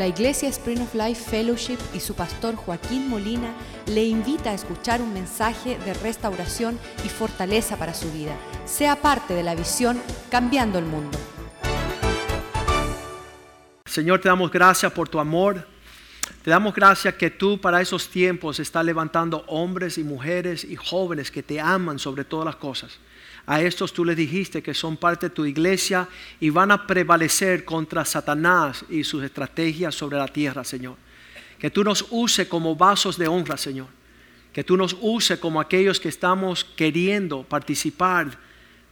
La Iglesia Spring of Life Fellowship y su pastor Joaquín Molina le invita a escuchar un mensaje de restauración y fortaleza para su vida. Sea parte de la visión Cambiando el Mundo. Señor, te damos gracias por tu amor. Te damos gracias que tú para esos tiempos estás levantando hombres y mujeres y jóvenes que te aman sobre todas las cosas. A estos tú les dijiste que son parte de tu iglesia y van a prevalecer contra Satanás y sus estrategias sobre la tierra, Señor. Que tú nos use como vasos de honra, Señor. Que tú nos use como aquellos que estamos queriendo participar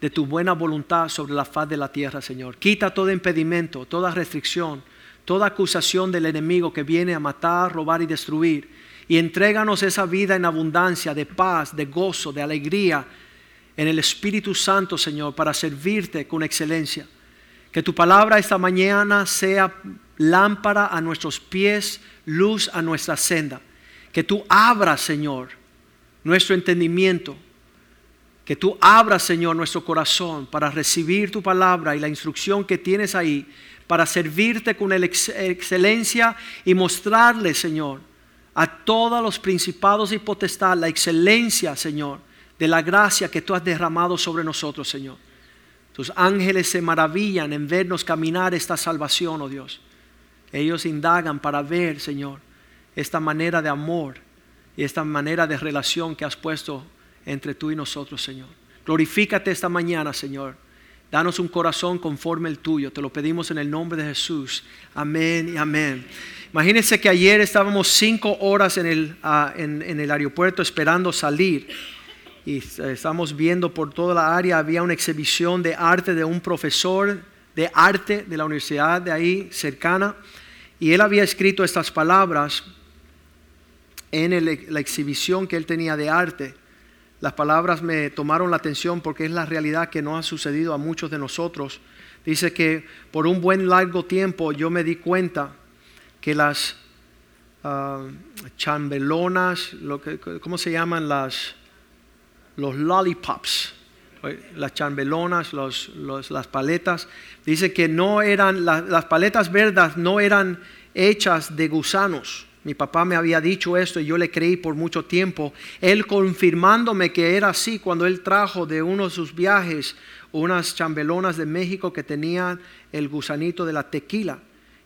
de tu buena voluntad sobre la faz de la tierra, Señor. Quita todo impedimento, toda restricción, toda acusación del enemigo que viene a matar, robar y destruir. Y entréganos esa vida en abundancia de paz, de gozo, de alegría en el Espíritu Santo, Señor, para servirte con excelencia. Que tu palabra esta mañana sea lámpara a nuestros pies, luz a nuestra senda. Que tú abras, Señor, nuestro entendimiento. Que tú abras, Señor, nuestro corazón para recibir tu palabra y la instrucción que tienes ahí, para servirte con excelencia y mostrarle, Señor, a todos los principados y potestad la excelencia, Señor, de la gracia que tú has derramado sobre nosotros, Señor. Tus ángeles se maravillan en vernos caminar esta salvación, oh Dios. Ellos indagan para ver, Señor, esta manera de amor y esta manera de relación que has puesto entre tú y nosotros, Señor. Glorifícate esta mañana, Señor. Danos un corazón conforme el tuyo. Te lo pedimos en el nombre de Jesús. Amén y amén. Imagínense que ayer estábamos cinco horas en el, ah, en el aeropuerto esperando salir y estamos viendo por toda la área, había una exhibición de arte de un profesor de arte de la universidad de ahí cercana, y él había escrito estas palabras en la exhibición que él tenía de arte. Las palabras me tomaron la atención porque es la realidad que no ha sucedido a muchos de nosotros. Dice que por un buen largo tiempo yo me di cuenta que las ah, chambelonas, lo que, ¿cómo se llaman las? Los lollipops, las chambelonas, las paletas. Dice que no eran, las paletas verdes no eran hechas de gusanos. Mi papá me había dicho esto y yo le creí por mucho tiempo. Él confirmándome que era así cuando él trajo de uno de sus viajes unas chambelonas de México que tenían el gusanito de la tequila.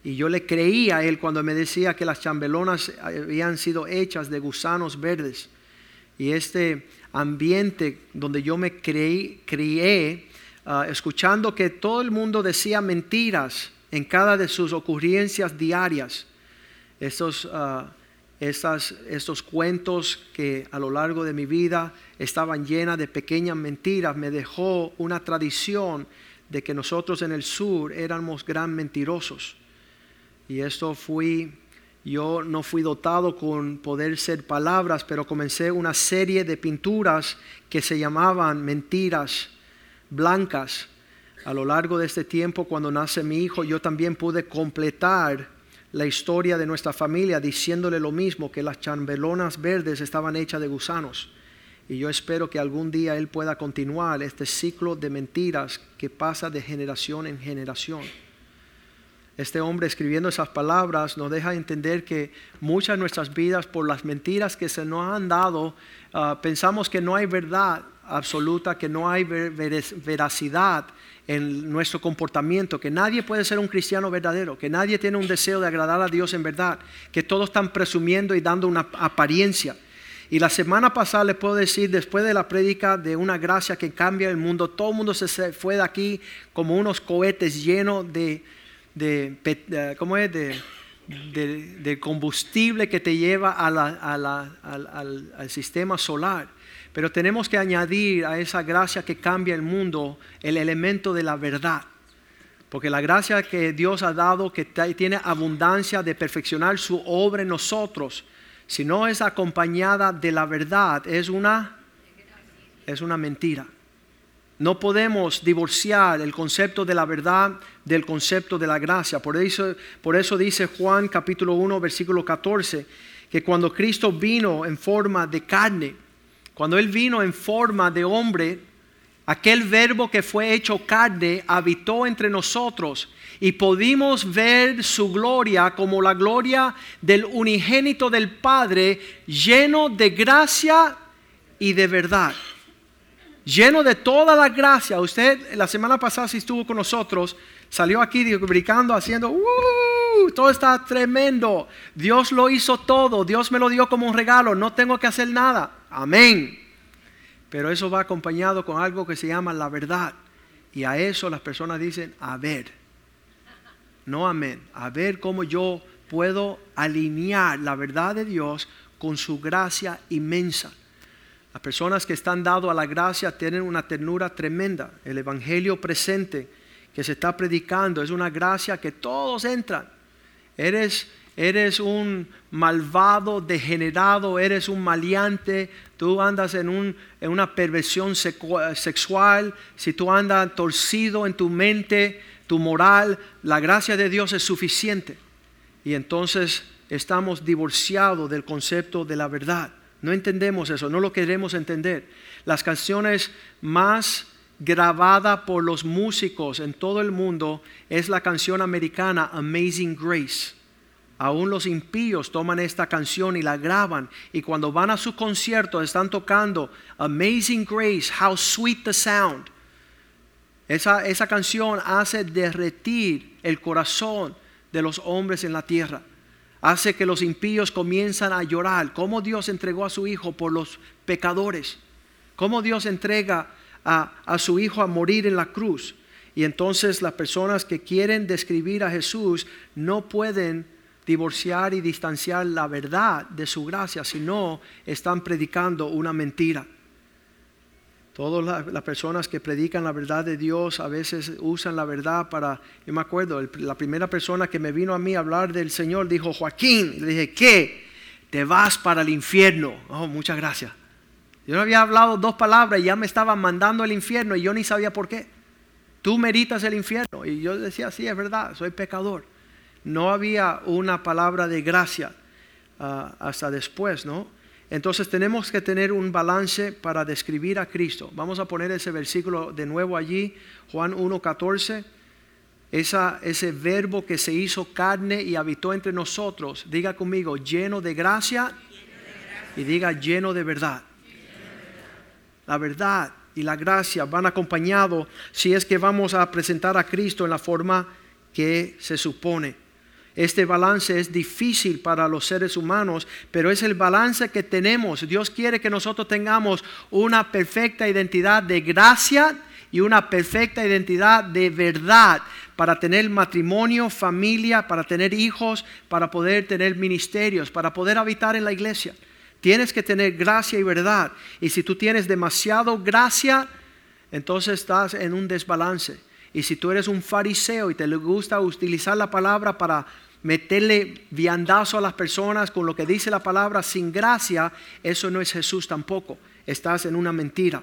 Y yo le creía a él cuando me decía que las chambelonas habían sido hechas de gusanos verdes. Y este ambiente donde yo me creí, crié, ah, escuchando que todo el mundo decía mentiras en cada de sus ocurrencias diarias. Estos, uh, estos cuentos que a lo largo de mi vida estaban llenas de pequeñas mentiras, me dejó una tradición de que nosotros en el sur éramos gran mentirosos. Y esto fui yo no fui dotado con poder ser palabras, pero comencé una serie de pinturas que se llamaban mentiras blancas. A lo largo de este tiempo, cuando nace mi hijo, yo también pude completar la historia de nuestra familia diciéndole lo mismo, que las chambelonas verdes estaban hechas de gusanos. Y yo espero que algún día él pueda continuar este ciclo de mentiras que pasa de generación en generación este hombre escribiendo esas palabras nos deja entender que muchas de nuestras vidas, por las mentiras que se nos han dado, ah, pensamos que no hay verdad absoluta, que no hay veracidad en nuestro comportamiento, que nadie puede ser un cristiano verdadero, que nadie tiene un deseo de agradar a Dios en verdad, que todos están presumiendo y dando una apariencia. Y la semana pasada les puedo decir, después de la prédica de una gracia que cambia el mundo, todo el mundo se fue de aquí como unos cohetes llenos de, de, ¿cómo es? De, combustible que te lleva al, sistema solar. Pero tenemos que añadir a esa gracia que cambia el mundo el elemento de la verdad. Porque la gracia que Dios ha dado, que tiene abundancia de perfeccionar su obra en nosotros, si no es acompañada de la verdad, es una, es una mentira. No podemos divorciar el concepto de la verdad del concepto de la gracia. Por eso, por eso dice Juan capítulo 1 versículo 14 que cuando Cristo vino en forma de carne, cuando Él vino en forma de hombre, Aquel verbo que fue hecho carne habitó entre nosotros y pudimos ver su gloria como la gloria del unigénito del Padre, lleno de gracia y de verdad. Lleno de toda la gracia. Usted la semana pasada si estuvo con nosotros, salió aquí brincando, haciendo, uh, todo está tremendo. Dios lo hizo todo, Dios me lo dio como un regalo, no tengo que hacer nada. Amén. Pero eso va acompañado con algo que se llama la verdad. Y a eso las personas dicen, a ver. No amén. A ver cómo yo puedo alinear la verdad de Dios con su gracia inmensa. Las personas que están dados a la gracia tienen una ternura tremenda. El Evangelio presente que se está predicando es una gracia que todos entran. Eres eres un malvado, degenerado, eres un maleante, tú andas en, en una perversión sexual, si tú andas torcido en tu mente, tu moral, la gracia de Dios es suficiente. Y entonces estamos divorciados del concepto de la verdad. No entendemos eso, no lo queremos entender. Las canciones más grabadas por los músicos en todo el mundo es la canción americana Amazing Grace Aún los impíos toman esta canción y la graban. Y cuando van a su concierto están tocando Amazing Grace, How Sweet the Sound. Esa, esa canción hace derretir el corazón de los hombres en la tierra. Hace que los impíos comienzan a llorar. Cómo Dios entregó a su Hijo por los pecadores. Cómo Dios entrega a, a su Hijo a morir en la cruz. Y entonces las personas que quieren describir a Jesús no pueden divorciar y distanciar la verdad de su gracia, si no están predicando una mentira. Todas las, personas que predican la verdad de Dios a veces usan la verdad para, yo me acuerdo, la primera persona que me vino a mí a hablar del Señor dijo, Joaquín, le dije, ¿qué? Te vas para el infierno. Oh, muchas gracias. Yo no había hablado dos palabras y ya me estaban mandando al infierno y yo ni sabía por qué. Tú meritas el infierno. Y yo decía, sí, es verdad, soy pecador no había una palabra de gracia ah, hasta después, ¿no? Entonces tenemos que tener un balance para describir a Cristo. Vamos a poner ese versículo de nuevo allí, Juan 1.14. ese verbo que se hizo carne y habitó entre nosotros, diga conmigo, lleno de gracia y diga lleno de verdad. La verdad y la gracia van acompañados si es que vamos a presentar a Cristo en la forma que se supone. Este balance es difícil para los seres humanos, pero es el balance que tenemos. Dios quiere que nosotros tengamos una perfecta identidad de gracia y una perfecta identidad de verdad para tener matrimonio, familia, para tener hijos, para poder tener ministerios, para poder habitar en la iglesia. Tienes que tener gracia y verdad. Y si tú tienes demasiado gracia, entonces estás en un desbalance. Y si tú eres un fariseo y te gusta utilizar la palabra para meterle viandazo a las personas con lo que dice la palabra sin gracia, eso no es Jesús tampoco. Estás en una mentira.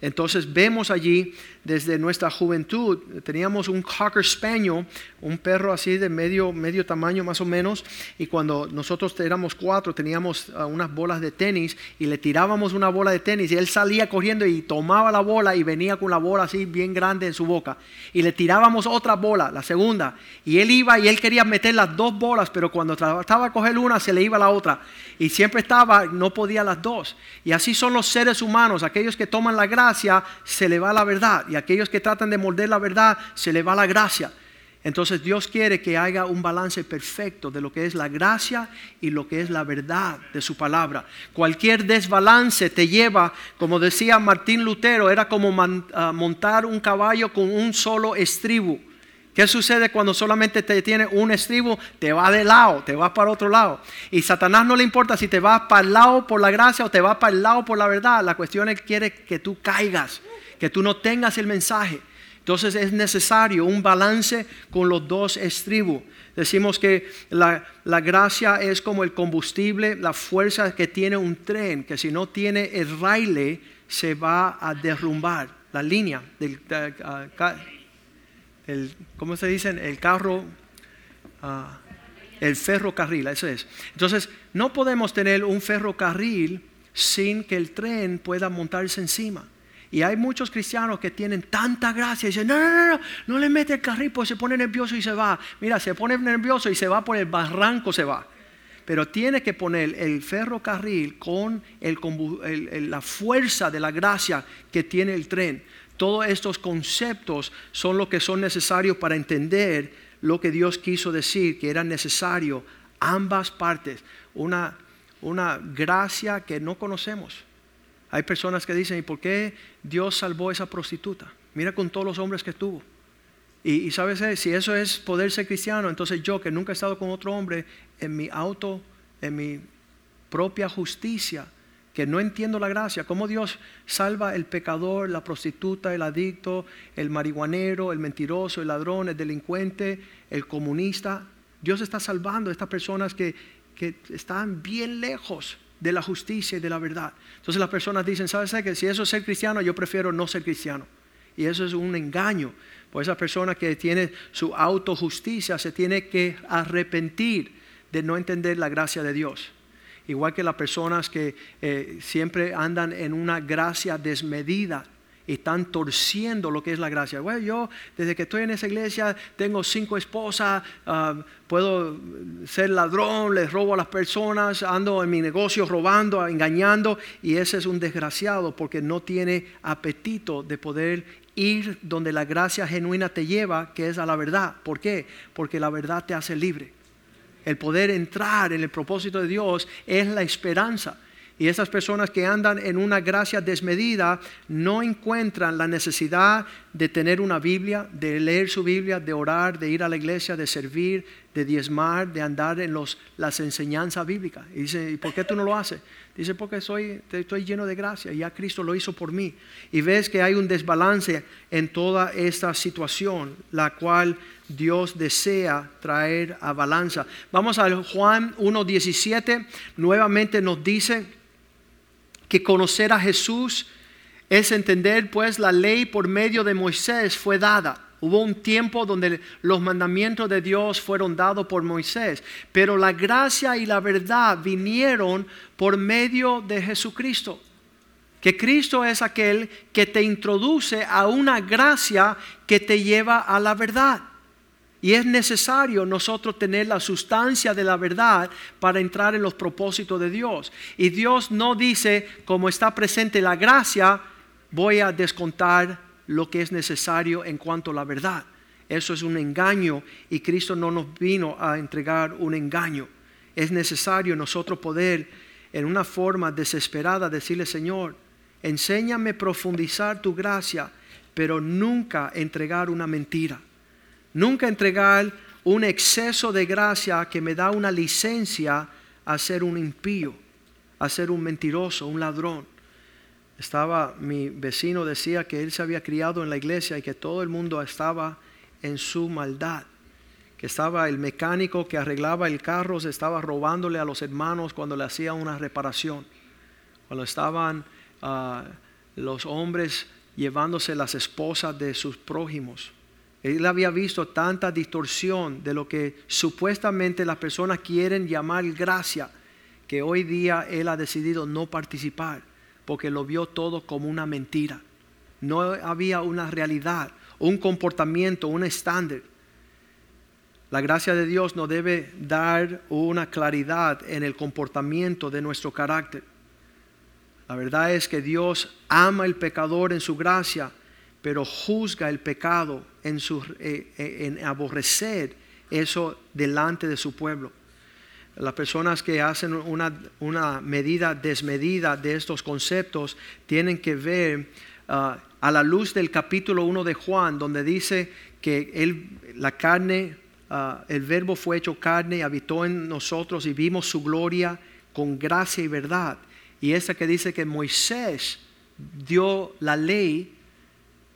Entonces vemos allí desde nuestra juventud, teníamos un Cocker Spaniel, un perro así de medio, medio tamaño más o menos, y cuando nosotros éramos cuatro teníamos ah, unas bolas de tenis y le tirábamos una bola de tenis y él salía corriendo y tomaba la bola y venía con la bola así bien grande en su boca. Y le tirábamos otra bola, la segunda, y él iba y él quería meter las dos bolas, pero cuando trataba de coger una se le iba la otra. Y siempre estaba, no podía las dos. Y así son los seres humanos, aquellos que toman la gracia, se le va la verdad. Y aquellos que tratan de morder la verdad, se le va la gracia. Entonces Dios quiere que haya un balance perfecto de lo que es la gracia y lo que es la verdad de su palabra. Cualquier desbalance te lleva, como decía Martín Lutero, era como ah, montar un caballo con un solo estribo. ¿Qué sucede cuando solamente te tiene un estribo? Te va de lado, te va para otro lado. Y Satanás no le importa si te vas para el lado por la gracia o te vas para el lado por la verdad. La cuestión es que quiere que tú caigas, que tú no tengas el mensaje. Entonces es necesario un balance con los dos estribos. Decimos que la, la, gracia es como el combustible, la fuerza que tiene un tren, que si no tiene el raile se va a derrumbar. La línea del, el, ¿cómo se dice? El carro, ah, el ferrocarril, eso es. Entonces, no podemos tener un ferrocarril sin que el tren pueda montarse encima. Y hay muchos cristianos que tienen tanta gracia y dicen, no, no, no, no, no le mete el carril, pues se pone nervioso y se va. Mira, se pone nervioso y se va por el barranco, se va. Pero tiene que poner el ferrocarril con la fuerza de la gracia que tiene el tren. Todos estos conceptos son lo que son necesarios para entender lo que Dios quiso decir, que era necesario ambas partes, una, una gracia que no conocemos hay personas que dicen, ¿y por qué Dios salvó a esa prostituta? Mira con todos los hombres que tuvo. Y, sabes, eh, si eso es poder ser cristiano, entonces yo que nunca he estado con otro hombre, en mi auto, en mi propia justicia, que no entiendo la gracia, cómo Dios salva el pecador, la prostituta, el adicto, el marihuanero, el mentiroso, el ladrón, el delincuente, el comunista. Dios está salvando a estas personas que, que están bien lejos de la justicia y de la verdad. Entonces las personas dicen, ¿sabes qué? Si eso es ser cristiano, yo prefiero no ser cristiano. Y eso es un engaño. Pues esa persona que tiene su autojusticia se tiene que arrepentir de no entender la gracia de Dios. Igual que las personas que eh, siempre andan en una gracia desmedida están torciendo lo que es la gracia. Bueno, yo desde que estoy en esa iglesia tengo cinco esposas, ah, puedo ser ladrón, les robo a las personas, ando en mi negocio robando, engañando, y ese es un desgraciado porque no tiene apetito de poder ir donde la gracia genuina te lleva, que es a la verdad. ¿Por qué? Porque la verdad te hace libre. El poder entrar en el propósito de Dios es la esperanza. Y esas personas que andan en una gracia desmedida no encuentran la necesidad de tener una Biblia, de leer su Biblia, de orar, de ir a la iglesia, de servir, de diezmar, de andar en los, las enseñanzas bíblicas. Y dice, ¿y por qué tú no lo haces? Dice, porque soy, estoy lleno de gracia, y ya Cristo lo hizo por mí. Y ves que hay un desbalance en toda esta situación, la cual Dios desea traer a balanza. Vamos a Juan 1.17, nuevamente nos dice que conocer a Jesús es entender pues la ley por medio de Moisés fue dada. Hubo un tiempo donde los mandamientos de Dios fueron dados por Moisés, pero la gracia y la verdad vinieron por medio de Jesucristo. Que Cristo es aquel que te introduce a una gracia que te lleva a la verdad. Y es necesario nosotros tener la sustancia de la verdad para entrar en los propósitos de Dios. Y Dios no dice, como está presente la gracia, voy a descontar lo que es necesario en cuanto a la verdad. Eso es un engaño y Cristo no nos vino a entregar un engaño. Es necesario nosotros poder en una forma desesperada decirle, Señor, enséñame a profundizar tu gracia, pero nunca entregar una mentira Nunca entregar un exceso de gracia que me da una licencia a ser un impío, a ser un mentiroso, un ladrón. Estaba, mi vecino decía que él se había criado en la iglesia y que todo el mundo estaba en su maldad. Que estaba el mecánico que arreglaba el carro, se estaba robándole a los hermanos cuando le hacía una reparación. Cuando estaban ah, los hombres llevándose las esposas de sus prójimos él había visto tanta distorsión de lo que supuestamente las personas quieren llamar gracia, que hoy día él ha decidido no participar, porque lo vio todo como una mentira. No había una realidad, un comportamiento, un estándar. La gracia de Dios nos debe dar una claridad en el comportamiento de nuestro carácter. La verdad es que Dios ama al pecador en su gracia pero juzga el pecado en, eh, eh, en aborrecer eso delante de su pueblo. Las personas que hacen una, medida desmedida de estos conceptos tienen que ver ah, a la luz del capítulo 1 de Juan, donde dice que él, la carne, ah, el verbo fue hecho carne, habitó en nosotros y vimos su gloria con gracia y verdad. Y esa que dice que Moisés dio la ley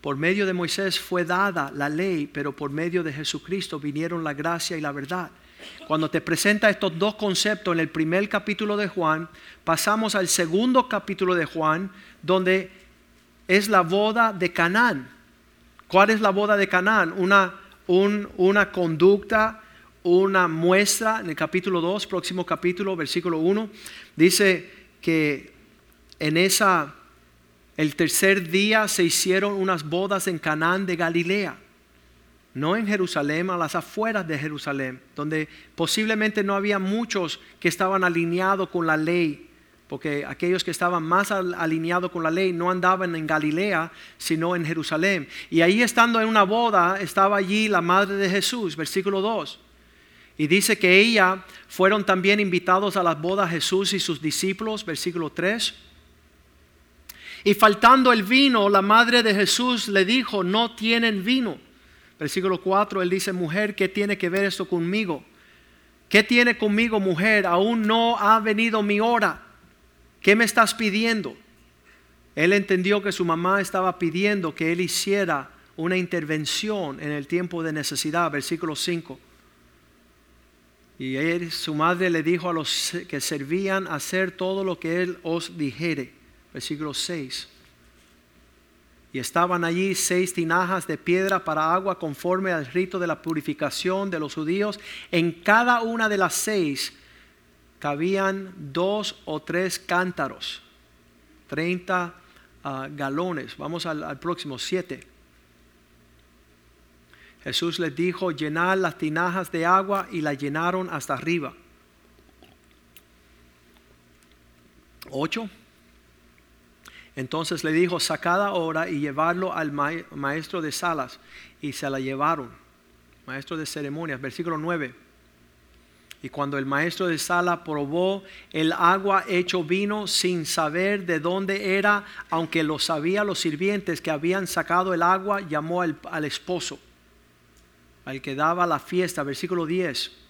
por medio de Moisés fue dada la ley, pero por medio de Jesucristo vinieron la gracia y la verdad. Cuando te presenta estos dos conceptos en el primer capítulo de Juan, pasamos al segundo capítulo de Juan, donde es la boda de Canaán. ¿Cuál es la boda de Canaán? Una, una conducta, una muestra en el capítulo 2, próximo capítulo, versículo 1. Dice que en esa el tercer día se hicieron unas bodas en Canaán de Galilea, no en Jerusalén, a las afueras de Jerusalén, donde posiblemente no había muchos que estaban alineados con la ley, porque aquellos que estaban más alineados con la ley no andaban en Galilea, sino en Jerusalén. Y ahí estando en una boda, estaba allí la madre de Jesús, versículo 2. Y dice que ella fueron también invitados a las bodas Jesús y sus discípulos, versículo 3. Y faltando el vino, la madre de Jesús le dijo, no tienen vino. Versículo 4, él dice, mujer, ¿qué tiene que ver esto conmigo? ¿Qué tiene conmigo, mujer? Aún no ha venido mi hora. ¿Qué me estás pidiendo? Él entendió que su mamá estaba pidiendo que él hiciera una intervención en el tiempo de necesidad. Versículo 5. Y él, su madre le dijo a los que servían hacer todo lo que él os dijere versículo 6. Y estaban allí seis tinajas de piedra para agua conforme al rito de la purificación de los judíos. En cada una de las seis cabían dos o tres cántaros, 30 ah, galones. Vamos al, al próximo, siete. Jesús les dijo, llenar las tinajas de agua y la llenaron hasta arriba. Ocho. Entonces le dijo, sacad ahora y llevarlo al maestro de salas. Y se la llevaron, maestro de ceremonias, versículo 9. Y cuando el maestro de sala probó el agua hecho vino sin saber de dónde era, aunque lo sabían los sirvientes que habían sacado el agua, llamó al, al esposo, al que daba la fiesta, versículo 10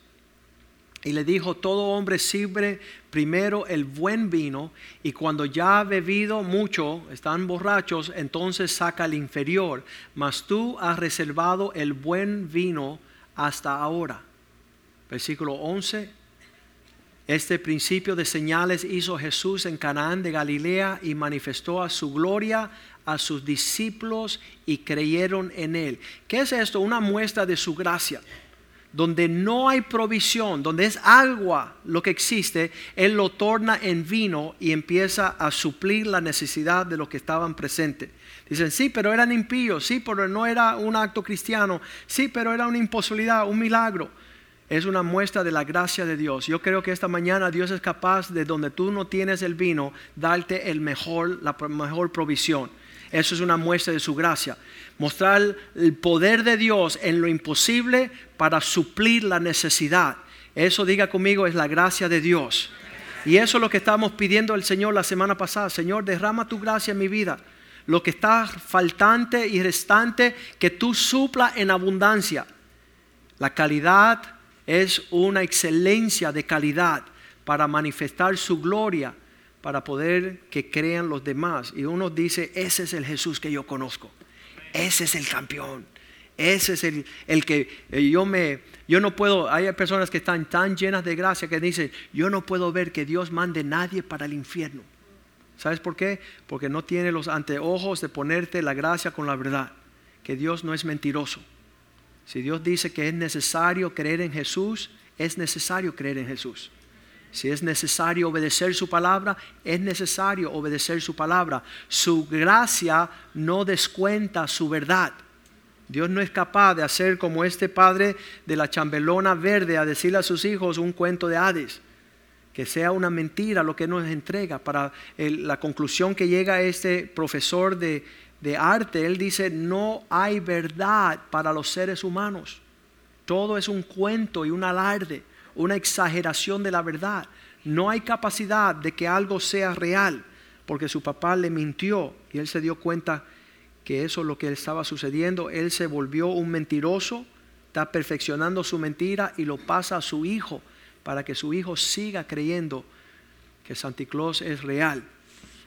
y le dijo, todo hombre sirve primero el buen vino y cuando ya ha bebido mucho, están borrachos, entonces saca el inferior. Mas tú has reservado el buen vino hasta ahora. Versículo 11. Este principio de señales hizo Jesús en Canaán de Galilea y manifestó a su gloria a sus discípulos y creyeron en él. ¿Qué es esto? Una muestra de su gracia donde no hay provisión, donde es agua lo que existe, Él lo torna en vino y empieza a suplir la necesidad de los que estaban presentes. Dicen, sí, pero eran impíos, sí, pero no era un acto cristiano, sí, pero era una imposibilidad, un milagro. Es una muestra de la gracia de Dios. Yo creo que esta mañana Dios es capaz de donde tú no tienes el vino, darte el mejor, la mejor provisión. Eso es una muestra de su gracia. Mostrar el poder de Dios en lo imposible para suplir la necesidad. Eso diga conmigo es la gracia de Dios. Y eso es lo que estábamos pidiendo al Señor la semana pasada. Señor, derrama tu gracia en mi vida. Lo que está faltante y restante, que tú supla en abundancia. La calidad es una excelencia de calidad para manifestar su gloria para poder que crean los demás. Y uno dice, ese es el Jesús que yo conozco. Ese es el campeón. Ese es el, el que eh, yo me, yo no puedo, hay personas que están tan llenas de gracia que dicen, yo no puedo ver que Dios mande nadie para el infierno. ¿Sabes por qué? Porque no tiene los anteojos de ponerte la gracia con la verdad. Que Dios no es mentiroso. Si Dios dice que es necesario creer en Jesús, es necesario creer en Jesús. Si es necesario obedecer su palabra, es necesario obedecer su palabra. Su gracia no descuenta su verdad. Dios no es capaz de hacer como este padre de la chambelona verde a decirle a sus hijos un cuento de Hades. Que sea una mentira lo que nos entrega. Para la conclusión que llega este profesor de, de arte, él dice, no hay verdad para los seres humanos. Todo es un cuento y un alarde una exageración de la verdad. No hay capacidad de que algo sea real, porque su papá le mintió y él se dio cuenta que eso es lo que estaba sucediendo. Él se volvió un mentiroso, está perfeccionando su mentira y lo pasa a su hijo para que su hijo siga creyendo que Santa Claus es real.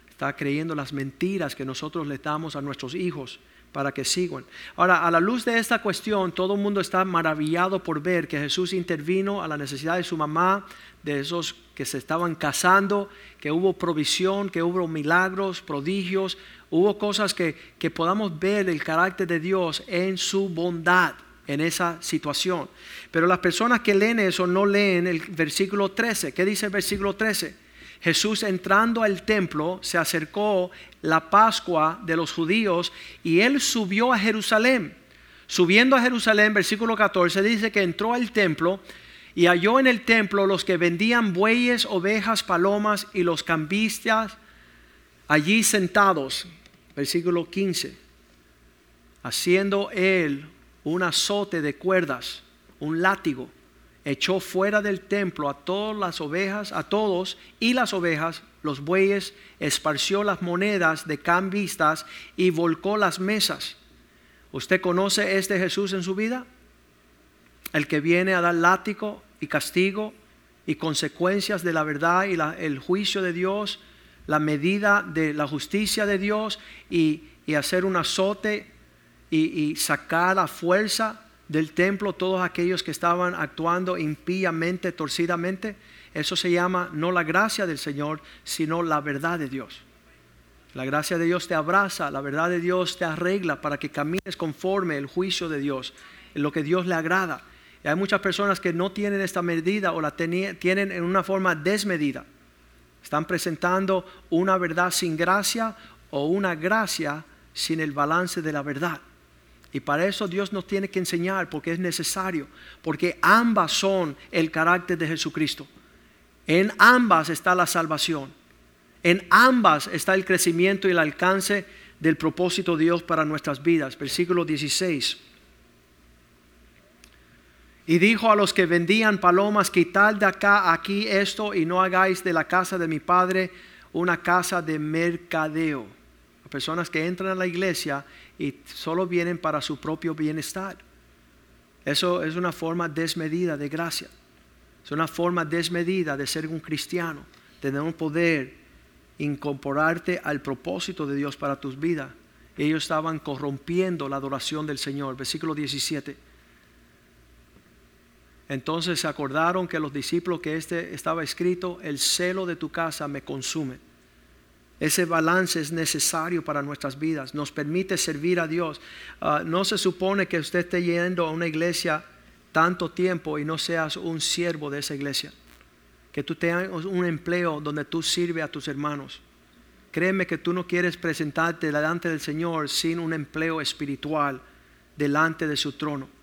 Está creyendo las mentiras que nosotros le damos a nuestros hijos para que sigan. Ahora, a la luz de esta cuestión, todo el mundo está maravillado por ver que Jesús intervino a la necesidad de su mamá, de esos que se estaban casando, que hubo provisión, que hubo milagros, prodigios, hubo cosas que, que podamos ver el carácter de Dios en su bondad en esa situación. Pero las personas que leen eso no leen el versículo 13. ¿Qué dice el versículo 13? Jesús entrando al templo se acercó la Pascua de los judíos y él subió a Jerusalén. Subiendo a Jerusalén, versículo 14, dice que entró al templo y halló en el templo los que vendían bueyes, ovejas, palomas y los cambistas allí sentados. Versículo 15. Haciendo él un azote de cuerdas, un látigo, echó fuera del templo a todas las ovejas, a todos y las ovejas, los bueyes, esparció las monedas de cambistas y volcó las mesas. ¿Usted conoce este Jesús en su vida? El que viene a dar látigo y castigo y consecuencias de la verdad y el juicio de Dios, la medida de la justicia de Dios y, hacer un azote y, y sacar a fuerza del templo todos aquellos que estaban actuando impíamente, torcidamente. Eso se llama no la gracia del Señor, sino la verdad de Dios. La gracia de Dios te abraza, la verdad de Dios te arregla para que camines conforme el juicio de Dios, en lo que Dios le agrada. Y hay muchas personas que no tienen esta medida o la tienen en una forma desmedida. Están presentando una verdad sin gracia o una gracia sin el balance de la verdad. Y para eso Dios nos tiene que enseñar porque es necesario, porque ambas son el carácter de Jesucristo. En ambas está la salvación. En ambas está el crecimiento y el alcance del propósito de Dios para nuestras vidas. Versículo 16. Y dijo a los que vendían palomas, quitad de acá, aquí esto, y no hagáis de la casa de mi padre una casa de mercadeo. Personas que entran a la iglesia y solo vienen para su propio bienestar. Eso es una forma desmedida de gracia. Es una forma desmedida de ser un cristiano, tener un poder, incorporarte al propósito de Dios para tus vidas. Ellos estaban corrompiendo la adoración del Señor. Versículo 17. Entonces se acordaron que los discípulos que este estaba escrito, el celo de tu casa me consume. Ese balance es necesario para nuestras vidas, nos permite servir a Dios. Ah, no se supone que usted esté yendo a una iglesia tanto tiempo y no seas un siervo de esa iglesia. Que tú tengas un empleo donde tú sirves a tus hermanos. Créeme que tú no quieres presentarte delante del Señor sin un empleo espiritual delante de su trono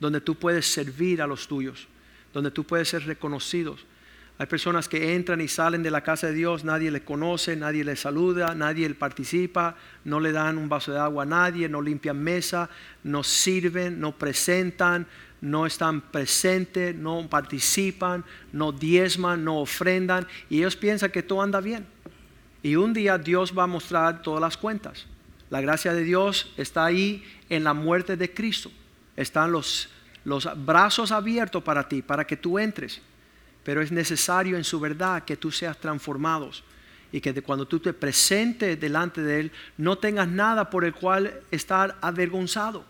donde tú puedes servir a los tuyos, donde tú puedes ser reconocido. Hay personas que entran y salen de la casa de Dios, nadie le conoce, nadie le saluda, nadie le participa, no le dan un vaso de agua a nadie, no limpian mesa, no sirven, no presentan, no están presentes, no participan, no diezman, no ofrendan y ellos piensan que todo anda bien. Y un día Dios va a mostrar todas las cuentas. La gracia de Dios está ahí en la muerte de Cristo están los, los brazos abiertos para ti, para que tú entres. Pero es necesario en su verdad que tú seas transformados y que cuando tú te presentes delante de Él no tengas nada por el cual estar avergonzado.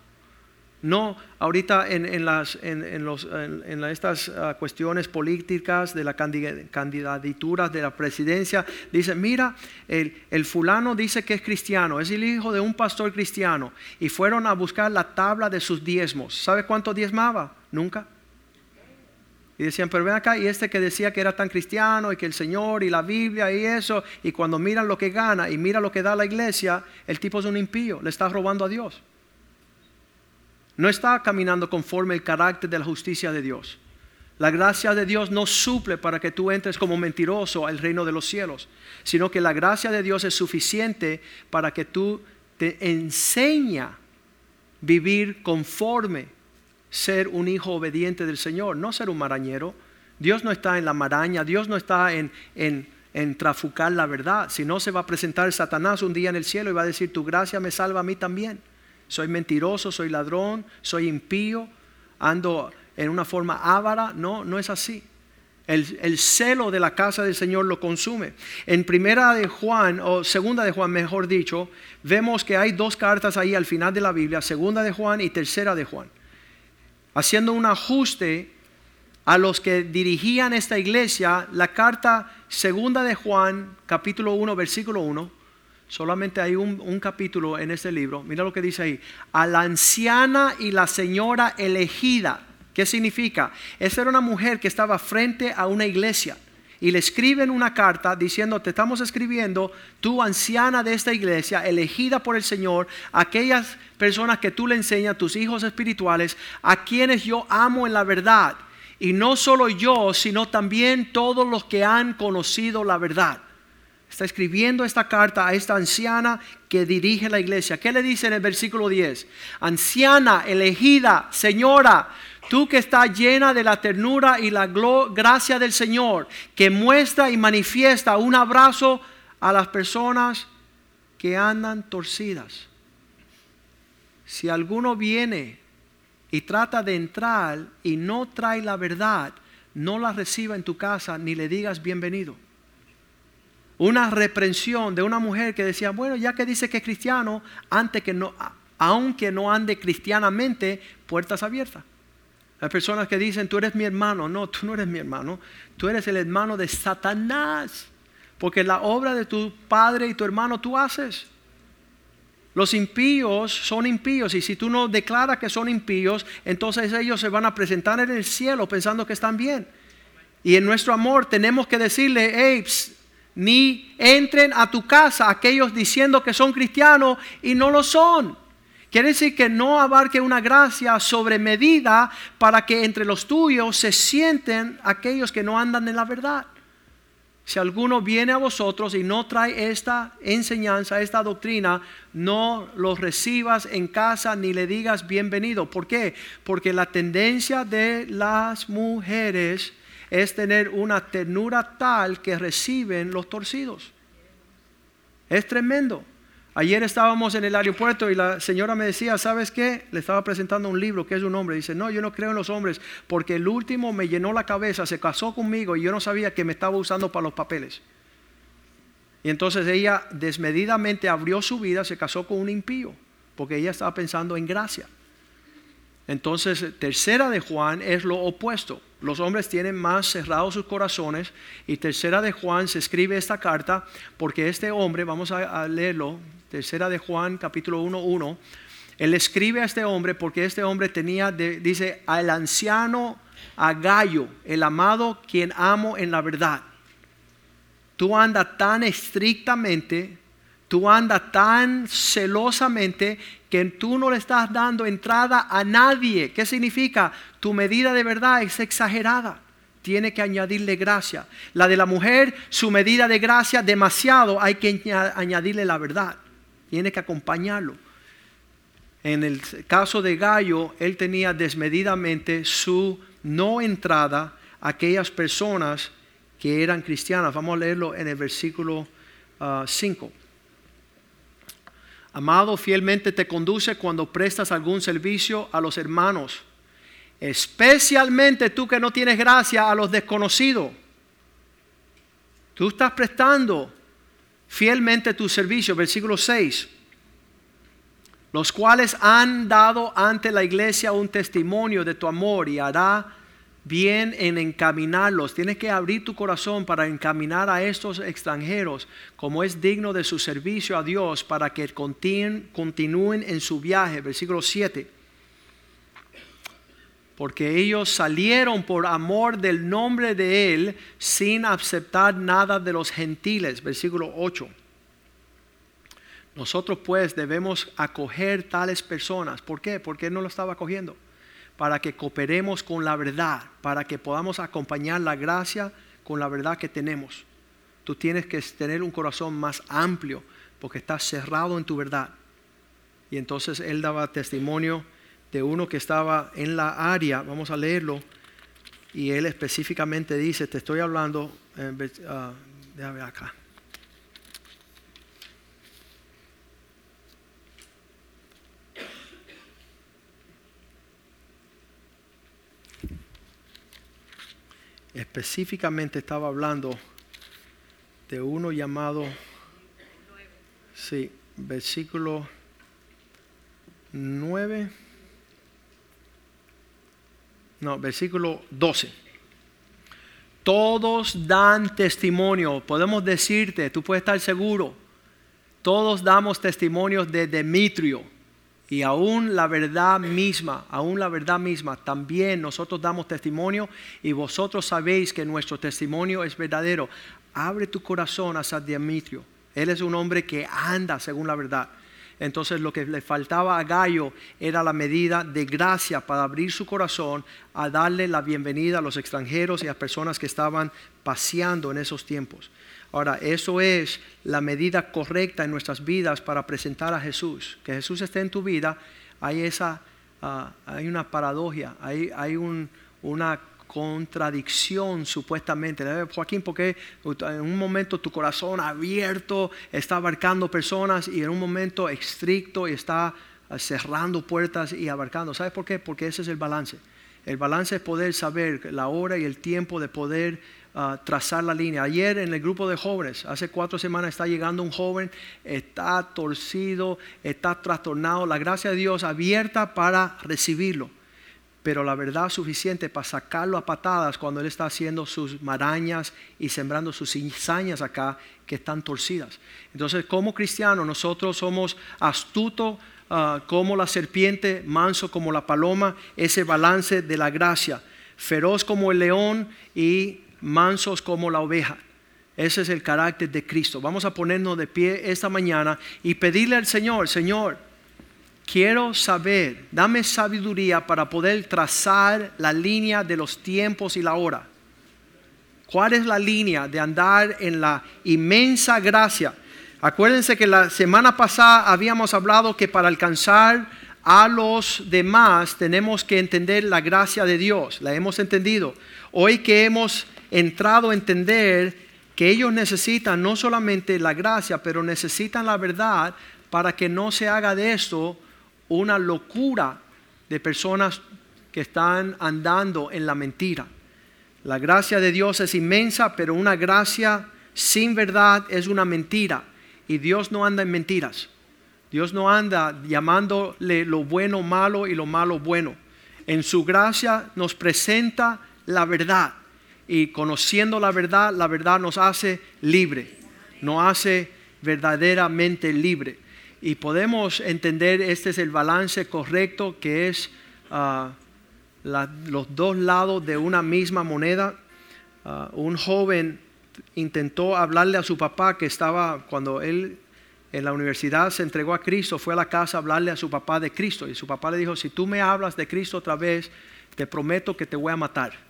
No, ahorita en, las, en, en estas ah, cuestiones políticas de la candidatura de la presidencia, dice, mira, el, el, fulano dice que es cristiano, es el hijo de un pastor cristiano, y fueron a buscar la tabla de sus diezmos. ¿Sabe cuánto diezmaba? Nunca. Y decían, pero ven acá, y este que decía que era tan cristiano y que el Señor y la Biblia y eso, y cuando miran lo que gana y mira lo que da la iglesia, el tipo es un impío, le está robando a Dios no está caminando conforme el carácter de la justicia de Dios. La gracia de Dios no suple para que tú entres como mentiroso al reino de los cielos, sino que la gracia de Dios es suficiente para que tú te enseña vivir conforme ser un hijo obediente del Señor, no ser un marañero. Dios no está en la maraña, Dios no está en, en, trafucar la verdad, si no se va a presentar Satanás un día en el cielo y va a decir, tu gracia me salva a mí también soy mentiroso, soy ladrón, soy impío, ando en una forma ávara. No, no es así. El, celo de la casa del Señor lo consume. En primera de Juan, o segunda de Juan, mejor dicho, vemos que hay dos cartas ahí al final de la Biblia, segunda de Juan y tercera de Juan, haciendo un ajuste a los que dirigían esta iglesia, la carta segunda de Juan, capítulo 1, versículo 1, Solamente hay un, capítulo en este libro. Mira lo que dice ahí. A la anciana y la señora elegida. ¿Qué significa? Esa era una mujer que estaba frente a una iglesia. Y le escriben una carta diciendo, te estamos escribiendo, tú anciana de esta iglesia, elegida por el Señor, aquellas personas que tú le enseñas, tus hijos espirituales, a quienes yo amo en la verdad. Y no solo yo, sino también todos los que han conocido la verdad. Está escribiendo esta carta a esta anciana que dirige la iglesia. ¿Qué le dice en el versículo 10? Anciana, elegida, señora, tú que estás llena de la ternura y la gracia del Señor, que muestra y manifiesta un abrazo a las personas que andan torcidas. Si alguno viene y trata de entrar y no trae la verdad, no la reciba en tu casa ni le digas bienvenido una reprensión de una mujer que decía, bueno, ya que dice que es cristiano, antes que no, aunque no ande cristianamente, puertas abiertas. Hay personas que dicen, tú eres mi hermano. No, tú no eres mi hermano. Tú eres el hermano de Satanás. Porque la obra de tu padre y tu hermano tú haces. Los impíos son impíos y si tú no declaras que son impíos, entonces ellos se van a presentar en el cielo pensando que están bien. Y en nuestro amor tenemos que decirle, hey, ni entren a tu casa aquellos diciendo que son cristianos y no lo son. Quiere decir que no abarque una gracia sobre medida para que entre los tuyos se sienten aquellos que no andan en la verdad. Si alguno viene a vosotros y no trae esta enseñanza, esta doctrina, no lo recibas en casa ni le digas bienvenido. ¿Por qué? Porque la tendencia de las mujeres es tener una ternura tal que reciben los torcidos. Es tremendo. Ayer estábamos en el aeropuerto y la señora me decía, ¿sabes qué? Le estaba presentando un libro que es un hombre. Dice, no, yo no creo en los hombres porque el último me llenó la cabeza, se casó conmigo y yo no sabía que me estaba usando para los papeles. Y entonces ella desmedidamente abrió su vida, se casó con un impío, porque ella estaba pensando en gracia. Entonces, tercera de Juan es lo opuesto. Los hombres tienen más cerrados sus corazones y tercera de Juan se escribe esta carta porque este hombre, vamos a, leerlo, tercera de Juan capítulo 1.1, él escribe a este hombre porque este hombre tenía, dice, al anciano, a Gallo, el amado, quien amo en la verdad. Tú andas tan estrictamente, tú andas tan celosamente que tú no le estás dando entrada a nadie. ¿Qué significa? Tu medida de verdad es exagerada. Tiene que añadirle gracia. La de la mujer, su medida de gracia demasiado, hay que añadirle la verdad. Tiene que acompañarlo. En el caso de Gallo, él tenía desmedidamente su no entrada a aquellas personas que eran cristianas. Vamos a leerlo en el versículo 5. Ah, Amado, fielmente te conduce cuando prestas algún servicio a los hermanos, especialmente tú que no tienes gracia a los desconocidos. Tú estás prestando fielmente tu servicio, versículo 6, los cuales han dado ante la iglesia un testimonio de tu amor y hará bien en encaminarlos. Tienes que abrir tu corazón para encaminar a estos extranjeros como es digno de su servicio a Dios para que continúen en su viaje. Versículo 7. Porque ellos salieron por amor del nombre de Él sin aceptar nada de los gentiles. Versículo 8. Nosotros pues debemos acoger tales personas. ¿Por qué? Porque Él no lo estaba acogiendo para que cooperemos con la verdad, para que podamos acompañar la gracia con la verdad que tenemos. Tú tienes que tener un corazón más amplio porque estás cerrado en tu verdad. Y entonces él daba testimonio de uno que estaba en la área, vamos a leerlo, y él específicamente dice, te estoy hablando, uh, déjame acá. Específicamente estaba hablando de uno llamado, sí, versículo 9, no, versículo 12. Todos dan testimonio, podemos decirte, tú puedes estar seguro, todos damos testimonios de Demetrio Y aún la verdad misma, aún la verdad misma, también nosotros damos testimonio y vosotros sabéis que nuestro testimonio es verdadero. Abre tu corazón a San Dimitrio. Él es un hombre que anda según la verdad. Entonces lo que le faltaba a Gallo era la medida de gracia para abrir su corazón a darle la bienvenida a los extranjeros y a personas que estaban paseando en esos tiempos. Ahora, eso es la medida correcta en nuestras vidas para presentar a Jesús. Que Jesús esté en tu vida, hay, esa, ah, hay una paradoja, hay, hay una contradicción supuestamente. Joaquín, porque en un momento tu corazón abierto está abarcando personas y en un momento estricto está cerrando puertas y abarcando. ¿Sabes por qué? Porque ese es el balance. El balance es poder saber la hora y el tiempo de poder trazar la línea. Ayer en el grupo de jóvenes, hace cuatro semanas está llegando un joven, está torcido, está trastornado, la gracia de Dios abierta para recibirlo pero la verdad suficiente para sacarlo a patadas cuando él está haciendo sus marañas y sembrando sus cizañas acá que están torcidas. Entonces, como cristianos, nosotros somos astutos ah, como la serpiente, manso como la paloma, ese balance de la gracia, feroz como el león y mansos como la oveja. Ese es el carácter de Cristo. Vamos a ponernos de pie esta mañana y pedirle al Señor, Señor, quiero saber, dame sabiduría para poder trazar la línea de los tiempos y la hora. ¿Cuál es la línea de andar en la inmensa gracia? Acuérdense que la semana pasada habíamos hablado que para alcanzar a los demás tenemos que entender la gracia de Dios. La hemos entendido. Hoy que hemos entrado a entender que ellos necesitan no solamente la gracia, pero necesitan la verdad para que no se haga de esto una locura de personas que están andando en la mentira. La gracia de Dios es inmensa, pero una gracia sin verdad es una mentira. Y Dios no anda en mentiras. Dios no anda llamándole lo bueno malo y lo malo bueno. En su gracia nos presenta la verdad. Y conociendo la verdad, la verdad nos hace libre. Nos hace verdaderamente libre y podemos entender este es el balance correcto que es ah, los dos lados de una misma moneda. Ah, un joven intentó hablarle a su papá que estaba cuando él en la universidad se entregó a Cristo, fue a la casa a hablarle a su papá de Cristo y su papá le dijo, si tú me hablas de Cristo otra vez, te prometo que te voy a matar.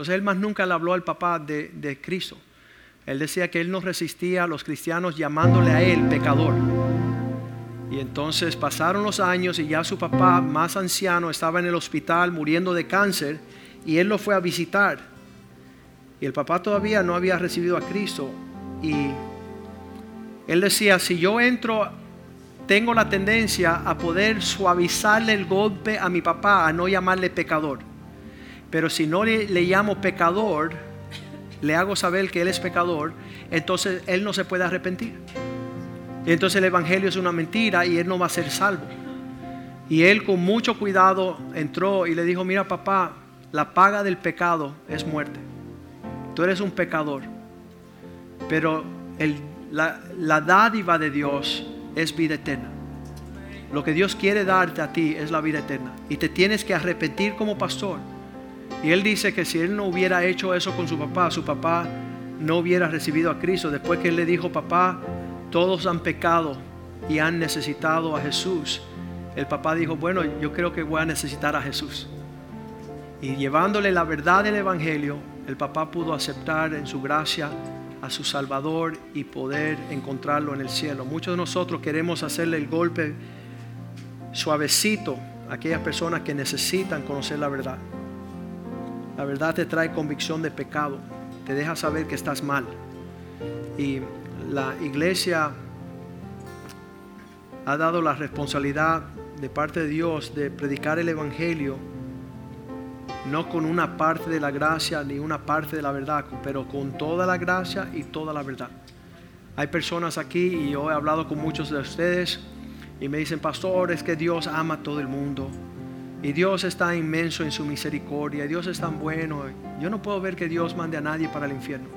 Entonces él más nunca le habló al papá de, Cristo. Él decía que él no resistía a los cristianos llamándole a él pecador. Y entonces pasaron los años y ya su papá más anciano estaba en el hospital muriendo de cáncer y él lo fue a visitar. Y el papá todavía no había recibido a Cristo. Y él decía, si yo entro, tengo la tendencia a poder suavizarle el golpe a mi papá, a no llamarle pecador. Pero si no le, le llamo pecador, le hago saber que él es pecador, entonces él no se puede arrepentir. Entonces el Evangelio es una mentira y él no va a ser salvo. Y él con mucho cuidado entró y le dijo, mira papá, la paga del pecado es muerte. Tú eres un pecador. Pero la, la dádiva de Dios es vida eterna. Lo que Dios quiere darte a ti es la vida eterna. Y te tienes que arrepentir como pastor. Y él dice que si él no hubiera hecho eso con su papá, su papá no hubiera recibido a Cristo. Después que él le dijo, papá, todos han pecado y han necesitado a Jesús. El papá dijo, bueno, yo creo que voy a necesitar a Jesús. Y llevándole la verdad del Evangelio, el papá pudo aceptar en su gracia a su Salvador y poder encontrarlo en el cielo. Muchos de nosotros queremos hacerle el golpe suavecito a aquellas personas que necesitan conocer la verdad. La verdad te trae convicción de pecado, te deja saber que estás mal. Y la iglesia ha dado la responsabilidad de parte de Dios de predicar el Evangelio, no con una parte de la gracia ni una parte de la verdad, pero con toda la gracia y toda la verdad. Hay personas aquí y yo he hablado con muchos de ustedes y me dicen, pastor, es que Dios ama a todo el mundo. Y Dios está inmenso en su misericordia. Dios es tan bueno. Yo no puedo ver que Dios mande a nadie para el infierno.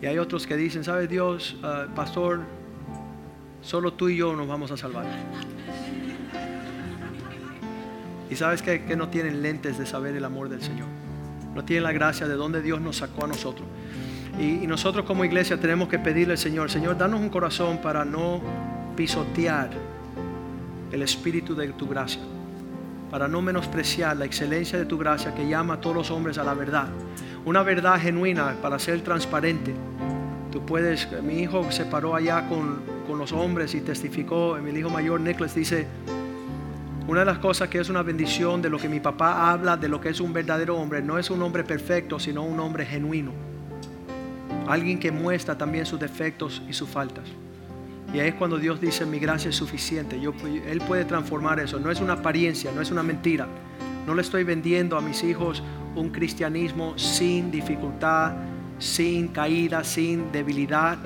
Y hay otros que dicen, ¿sabe Dios, ah, pastor? Solo tú y yo nos vamos a salvar. Y sabes que, que no tienen lentes de saber el amor del Señor. No tienen la gracia de donde Dios nos sacó a nosotros. Y, y nosotros como iglesia tenemos que pedirle al Señor, Señor, danos un corazón para no pisotear el espíritu de tu gracia, para no menospreciar la excelencia de tu gracia que llama a todos los hombres a la verdad. Una verdad genuina para ser transparente. Tú puedes, mi hijo se paró allá con, con los hombres y testificó, mi hijo mayor Nicholas dice, una de las cosas que es una bendición de lo que mi papá habla de lo que es un verdadero hombre, no es un hombre perfecto, sino un hombre genuino. Alguien que muestra también sus defectos y sus faltas. Y ahí es cuando Dios dice, mi gracia es suficiente. Yo, él puede transformar eso. No es una apariencia, no es una mentira. No le estoy vendiendo a mis hijos un cristianismo sin dificultad, sin caída, sin debilidad,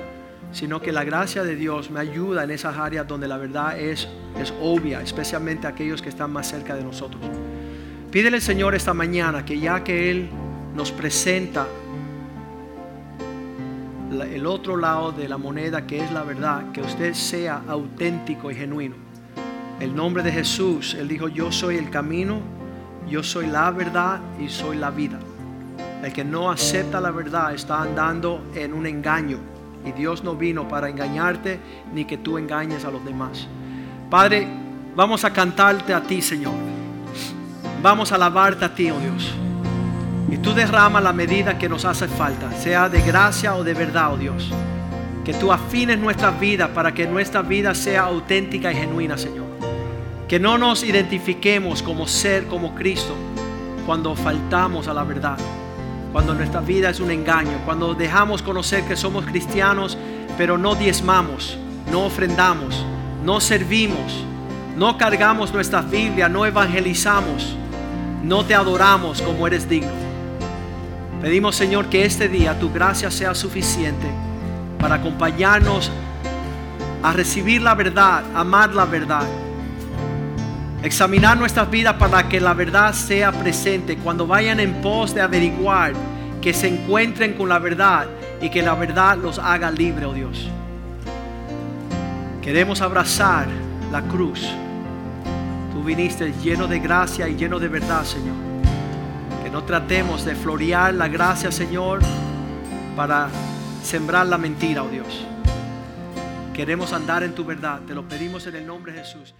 sino que la gracia de Dios me ayuda en esas áreas donde la verdad es, es obvia, especialmente aquellos que están más cerca de nosotros. Pídele al Señor esta mañana que ya que Él nos presenta el otro lado de la moneda que es la verdad, que usted sea auténtico y genuino. El nombre de Jesús, Él dijo, yo soy el camino, yo soy la verdad y soy la vida. El que no acepta la verdad está andando en un engaño y Dios no vino para engañarte ni que tú engañes a los demás. Padre, vamos a cantarte a ti, Señor. Vamos a alabarte a ti, oh Dios. Y tú derrama la medida que nos hace falta, sea de gracia o de verdad, oh Dios. Que tú afines nuestra vida para que nuestra vida sea auténtica y genuina, Señor. Que no nos identifiquemos como ser, como Cristo, cuando faltamos a la verdad. Cuando nuestra vida es un engaño. Cuando dejamos conocer que somos cristianos, pero no diezmamos, no ofrendamos, no servimos, no cargamos nuestra Biblia, no evangelizamos, no te adoramos como eres digno. Pedimos, Señor, que este día tu gracia sea suficiente para acompañarnos a recibir la verdad, amar la verdad, examinar nuestras vidas para que la verdad sea presente. Cuando vayan en pos de averiguar, que se encuentren con la verdad y que la verdad los haga libre, oh Dios. Queremos abrazar la cruz. Tú viniste lleno de gracia y lleno de verdad, Señor. Que no tratemos de florear la gracia, Señor, para sembrar la mentira, oh Dios. Queremos andar en tu verdad. Te lo pedimos en el nombre de Jesús.